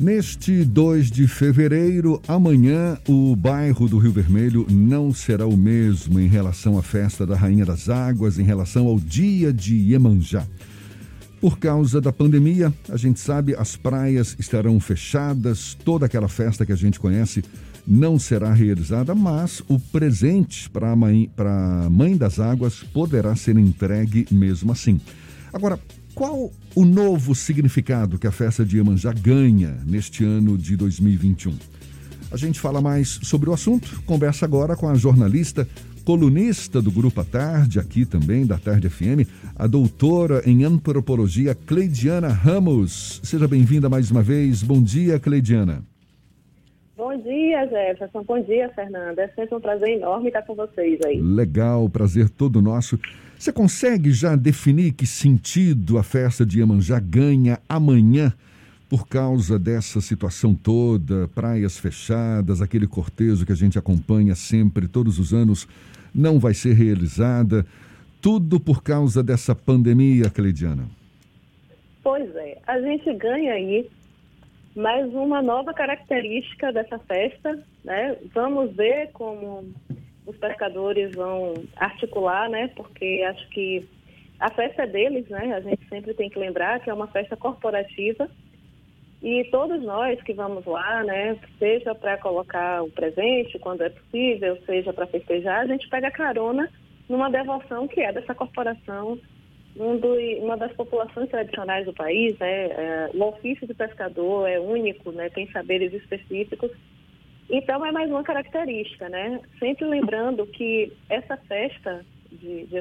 Neste 2 de fevereiro, amanhã, o bairro do Rio Vermelho não será o mesmo em relação à festa da Rainha das Águas, em relação ao dia de Iemanjá. Por causa da pandemia, a gente sabe, as praias estarão fechadas, toda aquela festa que a gente conhece não será realizada, mas o presente para a mãe, mãe das águas poderá ser entregue mesmo assim. Agora, qual o novo significado que a festa de Iemanjá ganha neste ano de 2021? A gente fala mais sobre o assunto. Conversa agora com a jornalista, colunista do Grupo à Tarde, aqui também da Tarde FM, a doutora em antropologia Cleidiana Ramos. Seja bem-vinda mais uma vez. Bom dia, Cleidiana. Bom dia, Jefferson. Bom dia, Fernanda. É sempre um prazer enorme estar com vocês aí. Legal, prazer todo nosso. Você consegue já definir que sentido a festa de Iemanjá ganha amanhã por causa dessa situação toda, praias fechadas, aquele cortejo que a gente acompanha sempre, todos os anos, não vai ser realizada, tudo por causa dessa pandemia, Cleidiana? Pois é, a gente ganha aí mais uma nova característica dessa festa, né? Vamos ver como os pescadores vão articular, né? Porque acho que a festa é deles, né? A gente sempre tem que lembrar que é uma festa corporativa e todos nós que vamos lá, né? Seja para colocar o presente quando é possível, seja para festejar, a gente pega carona numa devoção que é dessa corporação, um do, uma das populações tradicionais do país, né? É, o ofício de pescador é único, né? Tem saberes específicos então, é mais uma característica, né? Sempre lembrando que essa festa de, de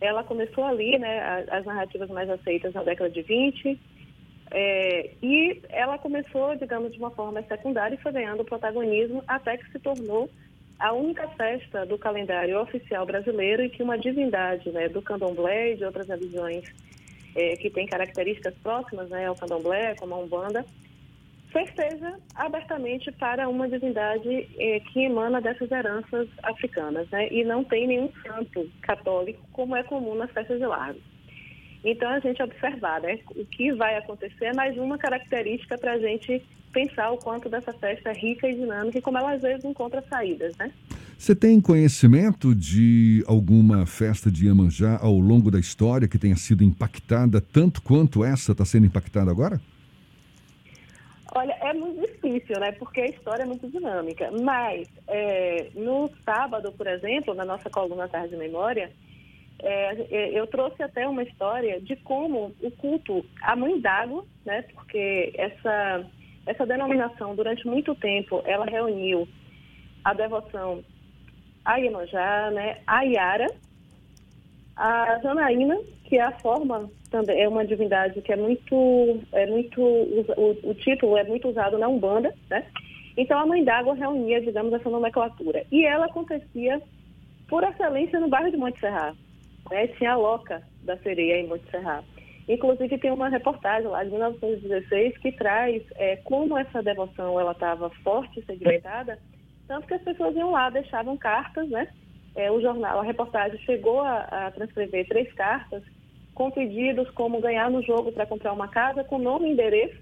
ela começou ali, né? As narrativas mais aceitas na década de 20, é, e ela começou, digamos, de uma forma secundária e foi ganhando protagonismo até que se tornou a única festa do calendário oficial brasileiro em que uma divindade né, do candomblé e de outras religiões é, que têm características próximas né, ao candomblé, como a Umbanda, festeja abertamente para uma divindade eh, que emana dessas heranças africanas, né? E não tem nenhum santo católico, como é comum nas festas de largo. Então, a gente observar, né? O que vai acontecer é mais uma característica para a gente pensar o quanto dessa festa é rica e dinâmica e como ela às vezes encontra saídas, né? Você tem conhecimento de alguma festa de Iemanjá ao longo da história que tenha sido impactada tanto quanto essa está sendo impactada agora? Olha, é muito difícil, né? Porque a história é muito dinâmica. Mas é, no sábado, por exemplo, na nossa coluna Tarde de Memória, é, é, eu trouxe até uma história de como o culto à mãe d'água, né? Porque essa, essa denominação, durante muito tempo, ela reuniu a devoção a Iemanjá, né? A Iara, a Janaína, que é a forma também é uma divindade que é muito é muito o, o título é muito usado na Umbanda, né? Então a Mãe d'Água reunia, digamos, essa nomenclatura. E ela acontecia por excelência no bairro de Monte Serra. Né? Tinha a Loca da Sereia em Monte Serra. Inclusive tem uma reportagem lá de 1916 que traz é, como essa devoção ela estava forte e segmentada, tanto que as pessoas iam lá, deixavam cartas, né? É, o jornal, a reportagem chegou a, a transcrever três cartas com pedidos como ganhar no jogo para comprar uma casa, com nome e endereço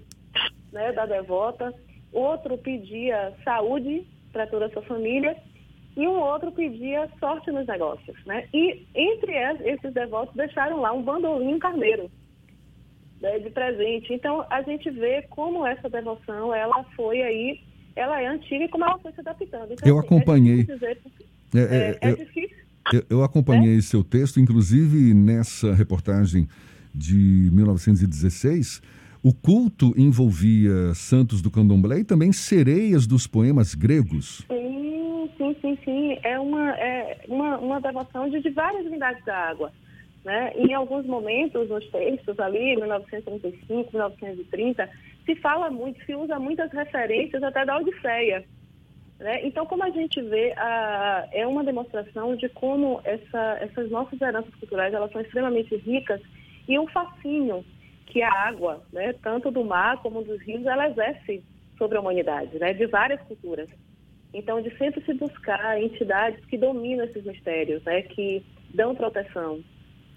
né, da devota. Outro pedia saúde para toda a sua família e um outro pedia sorte nos negócios. Né? E entre esses devotos deixaram lá um bandolim carneiro né, de presente. Então a gente vê como essa devoção ela foi aí, ela é antiga e como ela foi se adaptando. Então, eu assim, acompanhei. É, é, é, é difícil eu, eu acompanhei é? seu texto, inclusive nessa reportagem de 1916. O culto envolvia santos do candomblé e também sereias dos poemas gregos. Sim, sim, sim, sim. É uma, é uma, uma devoção de, de várias divindades da água. Né? Em alguns momentos, nos textos ali, 1935, 1930, se fala muito, se usa muitas referências até da Odisseia. Né? Então, como a gente vê, a, é uma demonstração de como essa, essas nossas heranças culturais elas são extremamente ricas e o fascínio que a água, né, tanto do mar como dos rios, ela exerce sobre a humanidade, né, de várias culturas. Então, de sempre se buscar entidades que dominam esses mistérios, né, que dão proteção.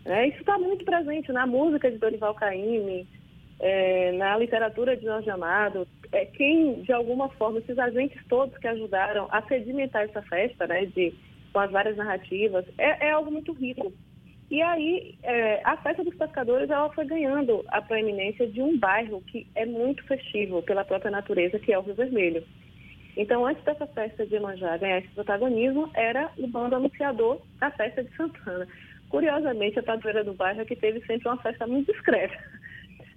Né? Isso está muito presente na música de Dorival Caymmi, é, na literatura de Jorge Amado, é, quem, de alguma forma, esses agentes todos que ajudaram a sedimentar essa festa, né, de, com as várias narrativas, é, é algo muito rico. E aí, é, a festa dos pescadores, ela foi ganhando a proeminência de um bairro que é muito festivo pela própria natureza, que é o Rio Vermelho. Então, antes dessa festa de Iemanjá ganhar esse protagonismo, era o bando anunciador da festa de Santana. Curiosamente, a padroeira do bairro é que teve sempre uma festa muito discreta.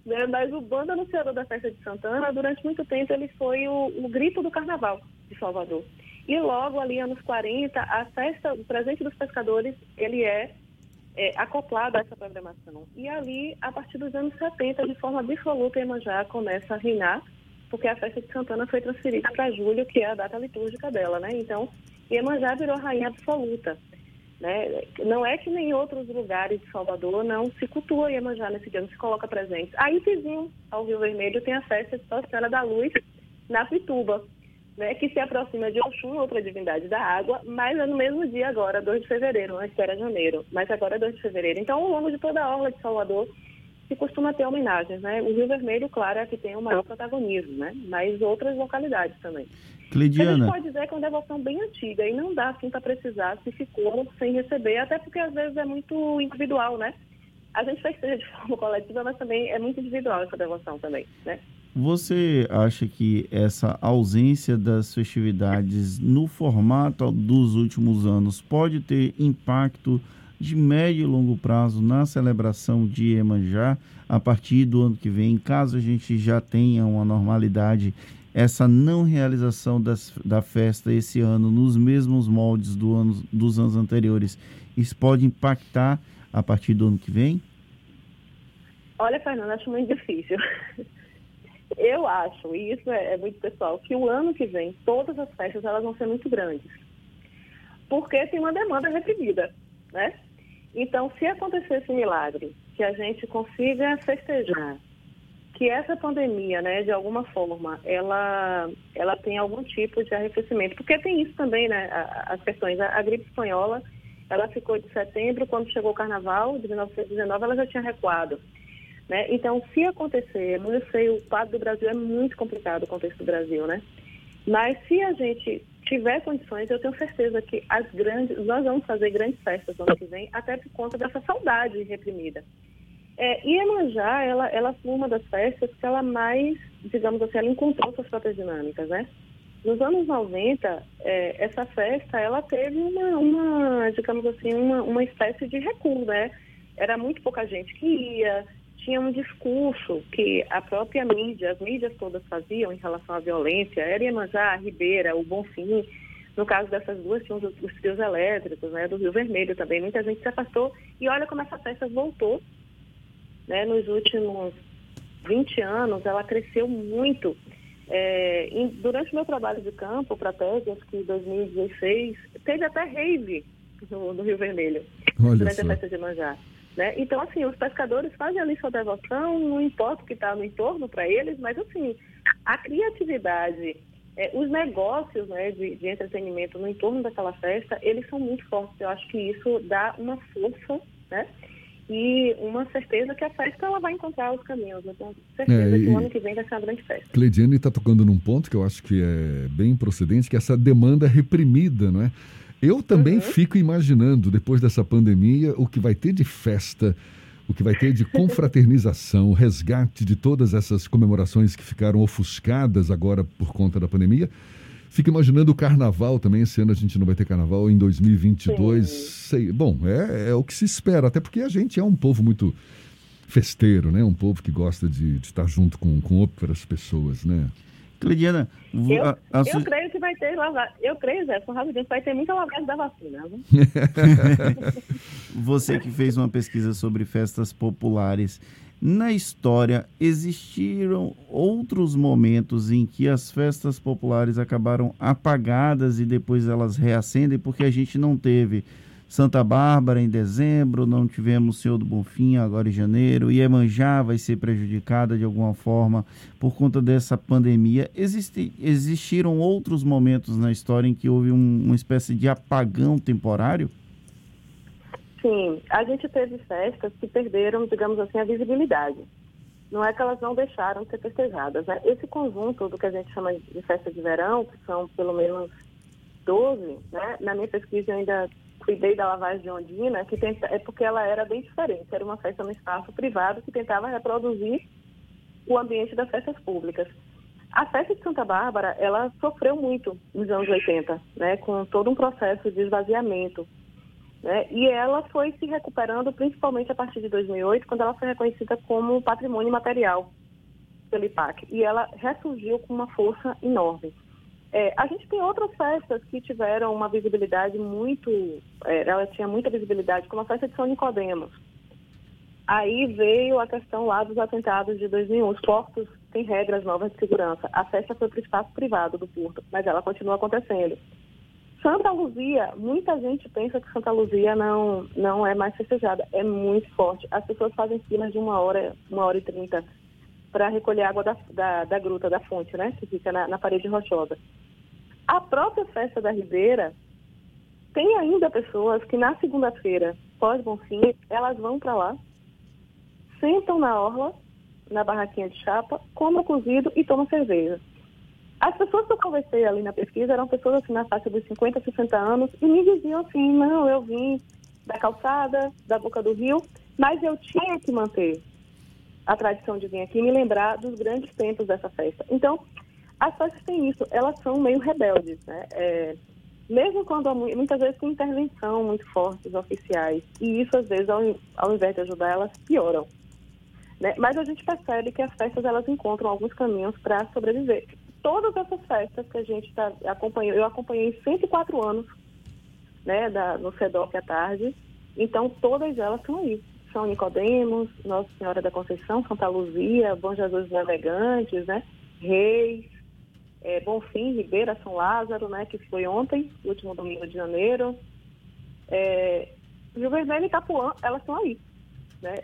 Né? Mas o bando anunciador da festa de Santana, durante muito tempo, ele foi o, o grito do carnaval de Salvador. E logo ali, anos 40, a festa, o presente dos pescadores, ele é, é acoplado a essa programação. E ali, a partir dos anos 70, de forma absoluta, Iemanjá começa a reinar porque a festa de Santana foi transferida para julho, que é a data litúrgica dela, né? Então, Iemanjá virou rainha absoluta. Né? Não é que nem outros lugares de Salvador não se cultua Iemanjá nesse dia, não se coloca presente. Aí, vizinho ao Rio Vermelho, tem a festa de Senhora da Luz na Pituba, né? que se aproxima de Oxum, outra divindade da água, mas é no mesmo dia agora, 2 de fevereiro, antes era janeiro, mas agora é 2 de fevereiro. Então, ao longo de toda a orla de Salvador, se costuma ter homenagens, né? O Rio Vermelho, claro, é que tem o maior protagonismo, né? Mas outras localidades também. Cleidiana. A gente pode dizer que é uma devoção bem antiga e não dá assim para precisar se ficou sem receber, até porque às vezes é muito individual, né? A gente festeja de forma coletiva, mas também é muito individual essa devoção também, né? Você acha que essa ausência das festividades no formato dos últimos anos pode ter impacto de médio e longo prazo na celebração de Iemanjá a partir do ano que vem, caso a gente já tenha uma normalidade, essa não realização das, da festa esse ano nos mesmos moldes do ano, dos anos anteriores, isso pode impactar a partir do ano que vem? Olha, Fernando, acho muito difícil. Eu acho, e isso é, é muito pessoal, que o ano que vem todas as festas elas vão ser muito grandes. Porque tem uma demanda reprimida, né? Então, se acontecer esse milagre, que a gente consiga festejar, que essa pandemia, né, de alguma forma, ela, ela tem algum tipo de arrefecimento, porque tem isso também, né, as questões, a, a gripe espanhola, ela ficou de setembro, quando chegou o carnaval de 1919, ela já tinha recuado. Né? Então, se acontecer, eu sei, o quadro do Brasil é muito complicado, o contexto do Brasil, né? Mas se a gente tiver condições, eu tenho certeza que as grandes, nós vamos fazer grandes festas no ano que vem, até por conta dessa saudade reprimida. É, e Iemanjá, ela, ela foi uma das festas que ela mais, digamos assim, ela encontrou suas próprias dinâmicas, né? Nos anos 90, é, essa festa, ela teve uma, uma digamos assim, uma, uma espécie de recuo, né? Era muito pouca gente que ia, tinha um discurso que a própria mídia, as mídias todas faziam em relação à violência, era Iemanjá, Ribeira, o Bonfim, no caso dessas duas, tinham os, os trios elétricos, né, do Rio Vermelho também, muita gente se afastou, e olha como essa festa voltou, né, nos últimos 20 anos, ela cresceu muito. É, em, durante o meu trabalho de campo para a tese, acho que em 2016, teve até rave no, no Rio Vermelho, olha durante só. a festa de Iemanjá. Né? Então, assim, os pescadores fazem ali sua devoção, não importa o que está no entorno para eles, mas, assim, a criatividade, é, os negócios né, de, de, entretenimento no entorno daquela festa, eles são muito fortes. Eu acho que isso dá uma força, né? E uma certeza que a festa ela vai encontrar os caminhos. Eu tenho certeza é, que o ano que vem vai ser uma grande festa. Cleidiane está tocando num ponto que eu acho que é bem procedente, que é essa demanda reprimida, não é? Eu também uhum. fico imaginando, depois dessa pandemia, o que vai ter de festa, o que vai ter de confraternização, resgate de todas essas comemorações que ficaram ofuscadas agora por conta da pandemia. Fico imaginando o carnaval também. Esse ano a gente não vai ter carnaval em 2022. Sei, bom, é, é, o que se espera, até porque a gente é um povo muito festeiro, né? Um povo que gosta de, de estar junto com, com outras pessoas, né? Cleidiana, eu, a, a eu creio que vai ter lavagem. Eu creio, Zé, rapidinho, vai ter muita lavagem da vacina. Você que fez uma pesquisa sobre festas populares, na história existiram outros momentos em que as festas populares acabaram apagadas e depois elas reacendem porque a gente não teve Santa Bárbara em dezembro, não tivemos Senhor do Bonfim agora em janeiro, Iemanjá vai ser prejudicada de alguma forma por conta dessa pandemia. Existe, existiram outros momentos na história em que houve um, uma espécie de apagão temporário? Sim, a gente teve festas que perderam, digamos assim, a visibilidade. não é que elas não deixaram de ser festejadas. Né? Esse conjunto do que a gente chama de festa de verão, que são pelo menos 12, né? na minha pesquisa eu ainda cuidei da lavagem de Ondina, que tenta, é porque ela era bem diferente. Era uma festa no espaço privado que tentava reproduzir o ambiente das festas públicas. A festa de Santa Bárbara, ela sofreu muito nos anos 80, né, com todo um processo de esvaziamento. Né, e ela foi se recuperando principalmente a partir de 2008, quando ela foi reconhecida como patrimônio material pelo IPAC. E ela ressurgiu com uma força enorme. É, a gente tem outras festas que tiveram uma visibilidade muito, é, ela tinha muita visibilidade, como a festa de São Nicodemos. Aí veio a questão lá dos atentados de 2001. Os portos têm regras novas de segurança. A festa foi para o espaço privado do porto, mas ela continua acontecendo. Santa Luzia, muita gente pensa que Santa Luzia não, não é mais festejada. É muito forte. As pessoas fazem filas de uma hora, uma hora e trinta para recolher água da, da, da, gruta, da fonte, né? Que fica na, na parede rochosa. A própria festa da Ribeira tem ainda pessoas que na segunda-feira, pós-Bonfim, elas vão para lá, sentam na orla, na barraquinha de chapa, comem cozido e tomam cerveja. As pessoas que eu conversei ali na pesquisa eram pessoas assim na faixa dos 50, 60 anos e me diziam assim, não, eu vim da calçada, da boca do rio, mas eu tinha que manter a tradição de vir aqui e me lembrar dos grandes tempos dessa festa. Então, as festas têm isso, elas são meio rebeldes, né? É, mesmo quando muitas vezes tem intervenção muito forte dos oficiais, e isso às vezes, ao, ao invés de ajudar, elas pioram. Né? Mas a gente percebe que as festas elas encontram alguns caminhos para sobreviver. Todas essas festas que a gente tá, acompanhou, eu acompanhei 104 anos né, da, no CEDOC à tarde, então todas elas estão aí. São Nicodemos, Nossa Senhora da Conceição, Santa Luzia, Bom Jesus Navegantes, né? Reis, é, Bonfim, Ribeira, São Lázaro, né, que foi ontem, último domingo de janeiro. É, Rio Vermelho e Itapuã, elas estão aí. Né?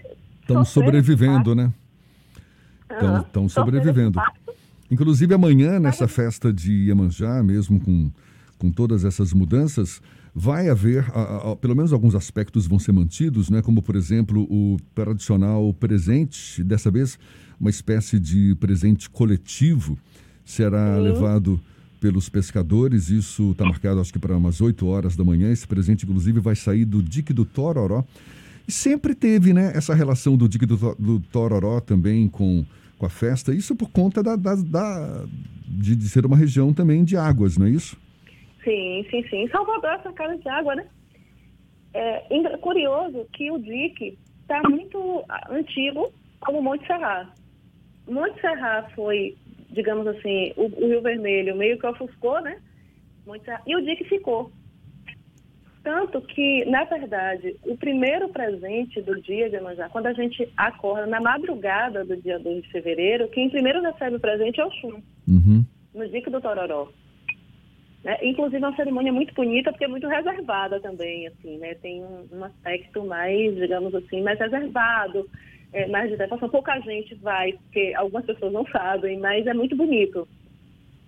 Estão sobrevivendo, né? Estão uhum. sobrevivendo. Inclusive amanhã, nessa festa de Iemanjá, mesmo com, com todas essas mudanças, vai haver, a, a, pelo menos alguns aspectos vão ser mantidos, né? como, por exemplo, o tradicional presente, dessa vez uma espécie de presente coletivo, será Sim. levado pelos pescadores. Isso está marcado, acho que, para umas 8 horas da manhã. Esse presente, inclusive, vai sair do dique do Tororó. E sempre teve né, essa relação do dique do, do Tororó também com, com a festa. Isso por conta da, da, da de, de, ser uma região também de águas, não é isso? Sim, sim, sim. Salvador é essa cara de água, né? É curioso que o dique está muito antigo como Monte Serra. Monte Serra foi digamos assim, o, o Rio Vermelho meio que ofuscou, né? E o dique ficou. Tanto que, na verdade, o primeiro presente do dia de Iemanjá, quando a gente acorda na madrugada do dia 2 de fevereiro, quem primeiro recebe o presente é o Xum, uhum. no dique do Tororó. Né? Inclusive, é uma cerimônia muito bonita, porque é muito reservada também, assim, né? Tem um, um aspecto mais, digamos assim, mais reservado é, de devoção. Pouca gente vai, porque algumas pessoas não sabem, mas é muito bonito.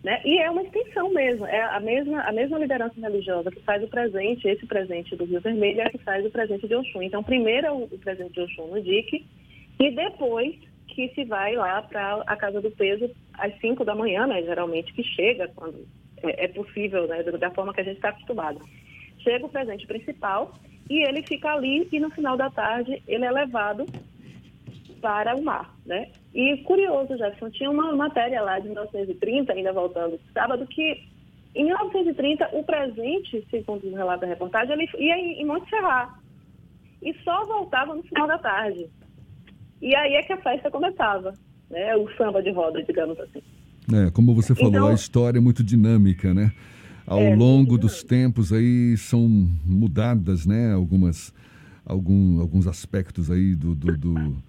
Né? E é uma extensão mesmo, é a mesma, a mesma liderança religiosa que faz o presente, esse presente do Rio Vermelho é que faz o presente de Oxum. Então, primeiro é o, o presente de Oxum no DIC, e depois que se vai lá para a Casa do Peso às 5 da manhã, né, geralmente, que chega quando é, é possível, né, da forma que a gente está acostumado. Chega o presente principal e ele fica ali e no final da tarde ele é levado para o mar, né? E curioso, Jefferson, tinha uma matéria lá de 1930, ainda voltando sábado, que em 1930 o presente, segundo o relato da reportagem, ele ia em Monte Serrat e só voltava no final da tarde. E aí é que a festa começava, né? O samba de roda, digamos assim. É, como você falou, então, a história é muito dinâmica, né? Ao é, longo dos tempos aí são mudadas, né? Algumas, algum, alguns aspectos aí do, do, do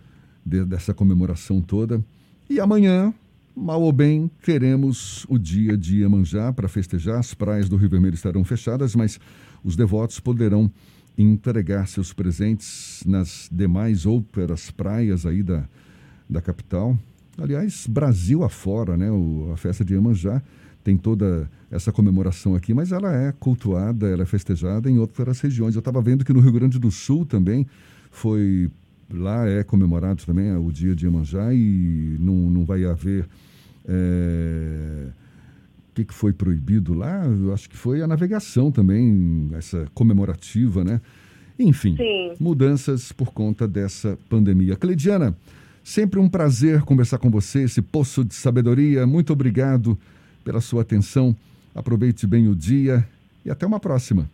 de, dessa comemoração toda. E amanhã, mal ou bem, teremos o dia de Iemanjá para festejar. As praias do Rio Vermelho estarão fechadas, mas os devotos poderão entregar seus presentes nas demais outras praias aí da, da capital. Aliás, Brasil afora, né? O, a festa de Iemanjá tem toda essa comemoração aqui, mas ela é cultuada, ela é festejada em outras regiões. Eu estava vendo que no Rio Grande do Sul também foi lá é comemorado também o dia de Iemanjá e não, não vai haver. É, o que, que foi proibido lá? Eu acho que foi a navegação também, essa comemorativa, né? Enfim, Sim. mudanças por conta dessa pandemia. Cleidiana, sempre um prazer conversar com você, esse poço de sabedoria. Muito obrigado pela sua atenção. Aproveite bem o dia e até uma próxima.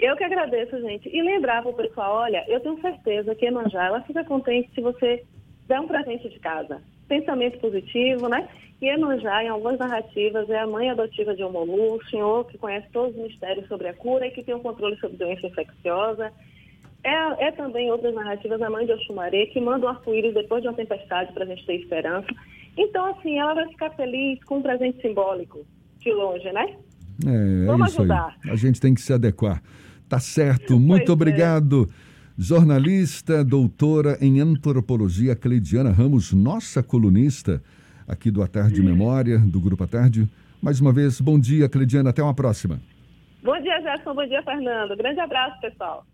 Eu que agradeço, gente. E lembrar para o pessoal, olha, eu tenho certeza que Emanjá, ela fica contente se você der um presente de casa. Pensamento positivo, né? E Emanjá, em algumas narrativas, é a mãe adotiva de Omolu, o senhor que conhece todos os mistérios sobre a cura e que tem o um controle sobre doença infecciosa. É, é, também outras narrativas a mãe de Oxumaré, que manda o um arco-íris depois de uma tempestade para a gente ter esperança. Então, assim, ela vai ficar feliz com um presente simbólico de longe, né? É, é Vamos ajudar. Aí. A gente tem que se adequar. Tá certo. Muito pois é. obrigado. É. Jornalista, doutora em antropologia, Cleidiana Ramos, nossa colunista aqui do A Tarde Memória, do Grupo A Tarde. Mais uma vez, bom dia, Cleidiana. Até uma próxima. Bom dia, Gerson. Bom dia, Fernando. Grande abraço, pessoal.